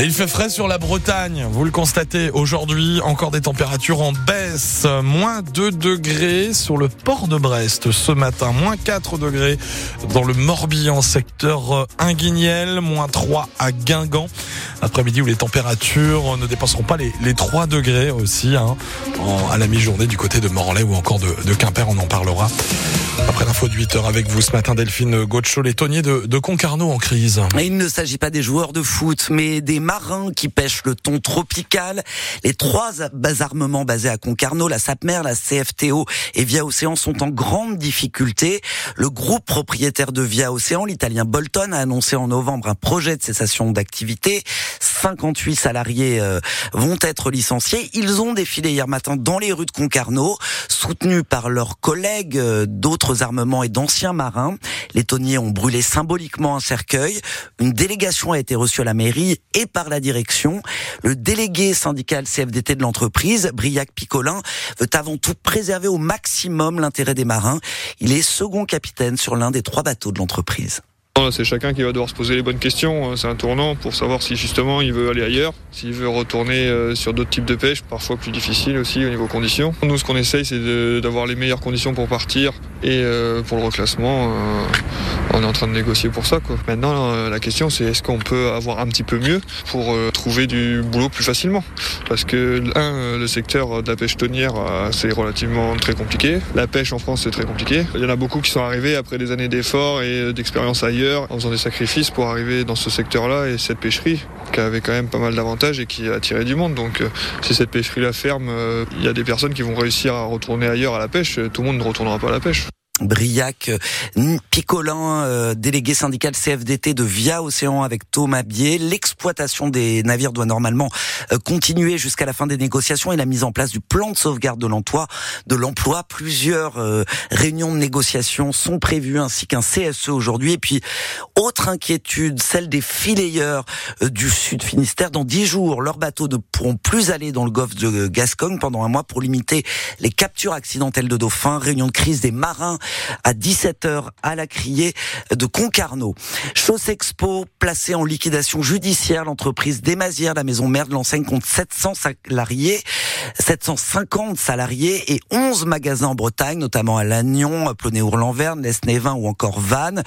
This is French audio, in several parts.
Il fait frais sur la Bretagne, vous le constatez aujourd'hui, encore des températures en baisse, moins 2 degrés sur le port de Brest ce matin, moins 4 degrés dans le Morbihan, secteur Inguignel, moins 3 à Guingamp, après-midi où les températures ne dépasseront pas les, les 3 degrés aussi, hein, à la mi-journée du côté de Morlaix ou encore de Quimper, on en parlera. Après l'info de 8h avec vous ce matin, Delphine Gaucho, les tonniers de, de Concarneau en crise. Et il ne s'agit pas des joueurs de foot, mais des marins qui pêchent le thon tropical. Les trois armements basés à Concarneau, la SAPMER, la CFTO et Via Océan sont en grande difficulté. Le groupe propriétaire de Via Océan, l'italien Bolton, a annoncé en novembre un projet de cessation d'activité. 58 salariés euh, vont être licenciés. Ils ont défilé hier matin dans les rues de Concarneau, soutenus par leurs collègues euh, d'autres armements et d'anciens marins. Les tonniers ont brûlé symboliquement un cercueil. Une délégation a été reçue à la mairie et par la direction. Le délégué syndical CFDT de l'entreprise, Briac Picolin, veut avant tout préserver au maximum l'intérêt des marins. Il est second capitaine sur l'un des trois bateaux de l'entreprise. C'est chacun qui va devoir se poser les bonnes questions. C'est un tournant pour savoir si justement il veut aller ailleurs, s'il veut retourner euh, sur d'autres types de pêche, parfois plus difficiles aussi au niveau conditions. Nous, ce qu'on essaye, c'est d'avoir les meilleures conditions pour partir et euh, pour le reclassement. Euh, on est en train de négocier pour ça. Quoi. Maintenant, la question, c'est est-ce qu'on peut avoir un petit peu mieux pour trouver du boulot plus facilement? Parce que, un, le secteur de la pêche tonnière, c'est relativement très compliqué. La pêche en France, c'est très compliqué. Il y en a beaucoup qui sont arrivés après des années d'efforts et d'expérience ailleurs en faisant des sacrifices pour arriver dans ce secteur-là et cette pêcherie qui avait quand même pas mal d'avantages et qui a attiré du monde. Donc euh, si cette pêcherie-là ferme, euh, il y a des personnes qui vont réussir à retourner ailleurs à la pêche. Tout le monde ne retournera pas à la pêche. Briac, Picolin, euh, délégué syndical CFDT de Via Océan avec Thomas Bier. L'exploitation des navires doit normalement euh, continuer jusqu'à la fin des négociations et la mise en place du plan de sauvegarde de l'emploi. De l'emploi, plusieurs euh, réunions de négociation sont prévues ainsi qu'un CSE aujourd'hui. Et puis autre inquiétude, celle des filayeurs du Sud Finistère. Dans dix jours, leurs bateaux ne pourront plus aller dans le golfe de Gascogne pendant un mois pour limiter les captures accidentelles de dauphins. Réunion de crise des marins à 17h à la criée de Concarneau. Chausse Expo placée en liquidation judiciaire, l'entreprise Desmazières, la maison mère de l'enseigne compte 700 salariés, 750 salariés et 11 magasins en Bretagne, notamment à Lannion, Plonné-Ourlanverne, Lesnévin ou encore Vannes.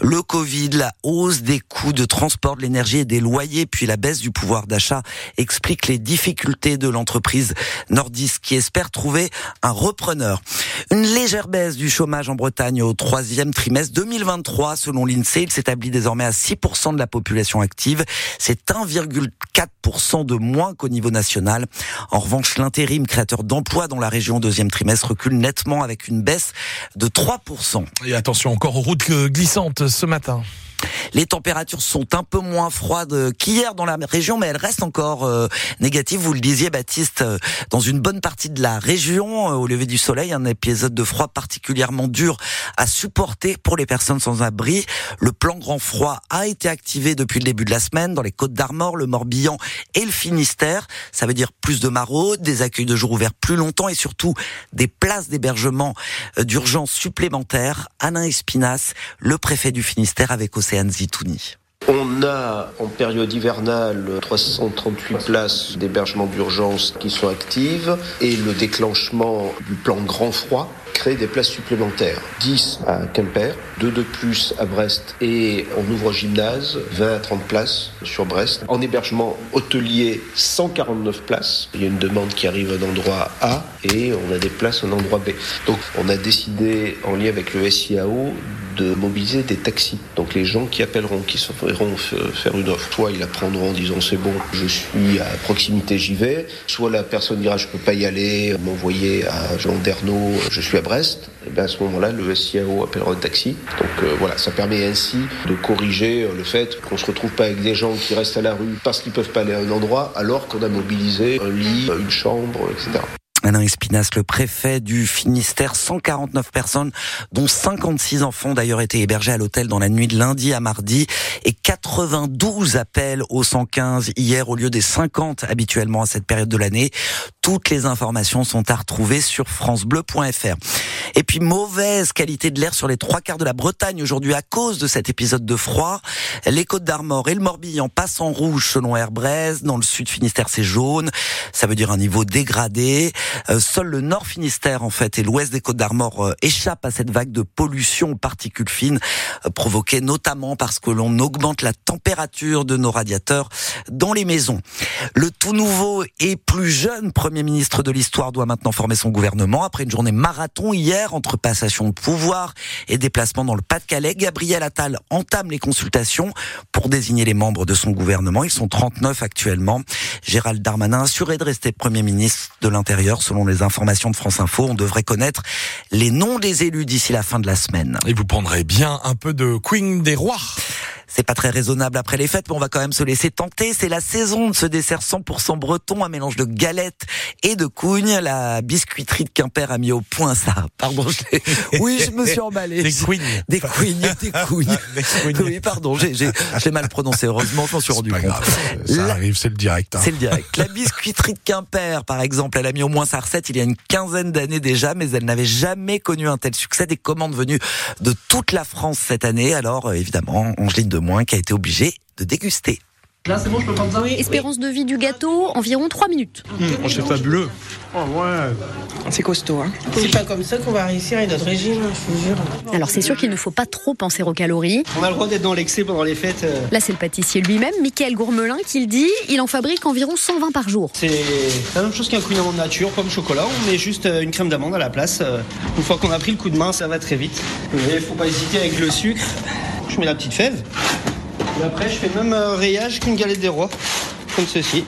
Le Covid, la hausse des coûts de transport, de l'énergie et des loyers, puis la baisse du pouvoir d'achat expliquent les difficultés de l'entreprise nordiste qui espère trouver un repreneur. Une légère baisse du chômage en Bretagne au troisième trimestre 2023. Selon l'INSEE, il s'établit désormais à 6% de la population active. C'est 1,4% de moins qu'au niveau national. En revanche, l'intérim créateur d'emplois dans la région au deuxième trimestre recule nettement avec une baisse de 3%. Et attention encore aux routes glissantes ce matin. Les températures sont un peu moins froides qu'hier dans la région, mais elles restent encore euh, négatives. Vous le disiez, Baptiste, euh, dans une bonne partie de la région, euh, au lever du soleil, un épisode de froid particulièrement dur à supporter pour les personnes sans abri. Le plan grand froid a été activé depuis le début de la semaine dans les Côtes d'Armor, le Morbihan et le Finistère. Ça veut dire plus de maraudes, des accueils de jour ouverts plus longtemps et surtout des places d'hébergement d'urgence supplémentaires. Alain Espinas, le préfet du Finistère avec On a en période hivernale 338 places d'hébergement d'urgence qui sont actives et le déclenchement du plan grand froid crée des places supplémentaires. 10 à Quimper, 2 de plus à Brest et on ouvre gymnase, 20 à 30 places sur Brest. En hébergement hôtelier, 149 places. Il y a une demande qui arrive en endroit A et on a des places en endroit B. Donc on a décidé en lien avec le SIAO de mobiliser des taxis. Donc les gens qui appelleront, qui se feront faire une offre, soit ils la prendront en disant c'est bon, je suis à proximité, j'y vais, soit la personne dira je peux pas y aller, m'envoyer à Landerneau, je suis à Brest. Et bien à ce moment-là, le SIAO appellera un taxi. Donc euh, voilà, ça permet ainsi de corriger euh, le fait qu'on se retrouve pas avec des gens qui restent à la rue parce qu'ils peuvent pas aller à un endroit alors qu'on a mobilisé un lit, une chambre, etc. Alain Espinasse, le préfet du Finistère, 149 personnes, dont 56 enfants d'ailleurs étaient hébergés à l'hôtel dans la nuit de lundi à mardi et 92 appels au 115 hier au lieu des 50 habituellement à cette période de l'année. Toutes les informations sont à retrouver sur francebleu.fr. Et puis mauvaise qualité de l'air sur les trois quarts de la Bretagne aujourd'hui à cause de cet épisode de froid. Les Côtes d'Armor et le Morbihan passent en rouge selon Airbrest. Dans le sud Finistère, c'est jaune. Ça veut dire un niveau dégradé. Euh, seul le nord Finistère, en fait, et l'ouest des Côtes d'Armor euh, échappent à cette vague de pollution aux particules fines euh, provoquée notamment parce que l'on augmente la température de nos radiateurs dans les maisons. Le tout nouveau et plus jeune Premier ministre de l'histoire doit maintenant former son gouvernement après une journée marathon hier entre passation de pouvoir et déplacement dans le Pas-de-Calais. Gabriel Attal entame les consultations pour désigner les membres de son gouvernement. Ils sont 39 actuellement. Gérald Darmanin assuré de rester Premier ministre de l'Intérieur selon les informations de France Info. On devrait connaître les noms des élus d'ici la fin de la semaine. Et vous prendrez bien un peu de Queen des Rois. C'est pas très raisonnable après les fêtes, mais on va quand même se laisser tenter. C'est la saison de ce dessert 100% breton, un mélange de galettes et de cougnes. La biscuiterie de Quimper a mis au point ça. Pardon, je oui, je me suis emballé. Des queens. Des queens, des cougnes. Oui, pardon, j'ai mal prononcé. Heureusement, je m'en suis rendu compte. Grave. Ça la... arrive, c'est le direct. Hein. C'est le direct. La biscuiterie de Quimper, par exemple, elle a mis au moins sa recette il y a une quinzaine d'années déjà, mais elle n'avait jamais connu un tel succès. Des commandes venues de toute la France cette année. Alors, évidemment, Angeline de moins qui a été obligé de déguster. Là, c'est bon, je peux prendre ça Oui, espérance de vie du gâteau, environ 3 minutes. Mmh, c'est fabuleux. Oh, ouais. C'est costaud. Hein. C'est pas comme ça qu'on va réussir à notre régime, je vous jure. Alors, c'est sûr qu'il ne faut pas trop penser aux calories. On a le droit d'être dans l'excès pendant les fêtes. Euh. Là, c'est le pâtissier lui-même, Michael Gourmelin, qui le dit. Il en fabrique environ 120 par jour. C'est la même chose qu'un coup d'amande nature, comme chocolat. On met juste euh, une crème d'amande à la place. Euh. Une fois qu'on a pris le coup de main, ça va très vite. Il faut pas hésiter avec le sucre. Je mets la petite fève. Après, je fais même un rayage qu'une galette des rois, comme ceci.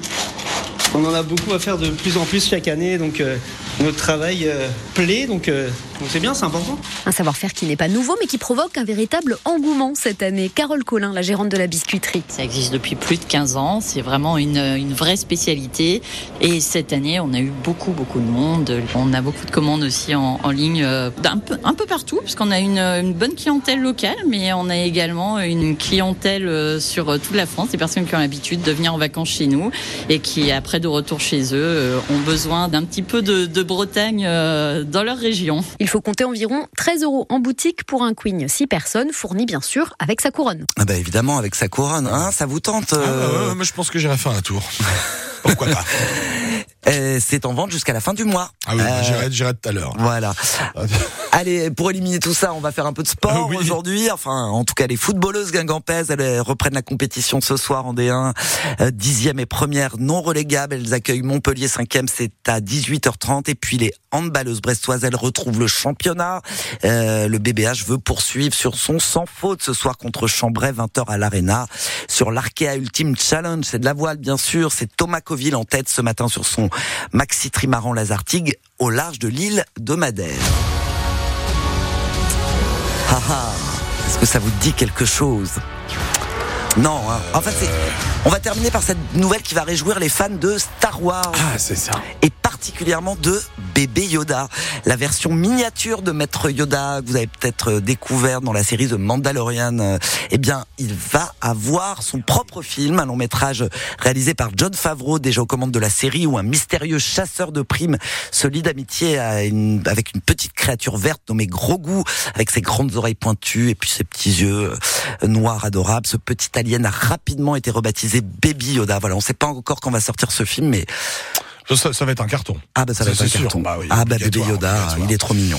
On en a beaucoup à faire de plus en plus chaque année, donc euh, notre travail euh, plaît, donc euh, donc c'est bien, c'est important. Un savoir-faire qui n'est pas nouveau, mais qui provoque un véritable engouement cette année. Carole Collin, la gérante de la biscuiterie. Ça existe depuis plus de 15 ans, c'est vraiment une, une, vraie spécialité. Et cette année, on a eu beaucoup, beaucoup de monde. On a beaucoup de commandes aussi en, en ligne, euh, un, peu, un peu partout, puisqu'on a une, une, bonne clientèle locale, mais on a également une clientèle euh, sur toute la France, des personnes qui ont l'habitude de venir en vacances chez nous et qui, après de retour chez eux, euh, ont besoin d'un petit peu de, de Bretagne dans leur région. Il faut compter environ 13 euros en boutique pour un queen 6 personnes, fourni bien sûr avec sa couronne. Ah bah évidemment avec sa couronne, hein, ça vous tente euh... ah, je pense que j'irai faire un tour. Pourquoi pas euh, C'est en vente jusqu'à la fin du mois. Ah oui, euh, j'irai tout à l'heure. Voilà. Allez, pour éliminer tout ça, on va faire un peu de sport oui. aujourd'hui. Enfin, en tout cas, les footballeuses guingampaises, elles reprennent la compétition ce soir en D1. Euh, dixième et première non relégables. Elles accueillent Montpellier cinquième, c'est à 18h30. Et puis les handballeuses brestoises, elles retrouvent le championnat. Euh, le BBH veut poursuivre sur son sans faute ce soir contre Chambray, 20h à l'Arena. Sur l'Arkea Ultimate Challenge, c'est de la voile bien sûr. C'est Thomas Coville en tête ce matin sur son maxi trimaran Lazartigue au large de l'île de Madère. Ah ah, est-ce que ça vous dit quelque chose? Non, hein. en fait, on va terminer par cette nouvelle qui va réjouir les fans de Star Wars. Ah, c'est ça. Et particulièrement de bébé Yoda, la version miniature de Maître Yoda que vous avez peut-être découvert dans la série The Mandalorian. Eh bien, il va avoir son propre film, un long métrage réalisé par John Favreau, déjà aux commandes de la série, où un mystérieux chasseur de primes se lie d'amitié avec une petite créature verte nommée Grogu, avec ses grandes oreilles pointues et puis ses petits yeux noirs adorables. Ce petit alien a rapidement été rebaptisé Baby Yoda. Voilà, on ne sait pas encore quand va sortir ce film, mais ça, ça, va être un carton. Ah bah ça va être un carton. Bah oui, ah bah bébé Yoda, il est trop mignon.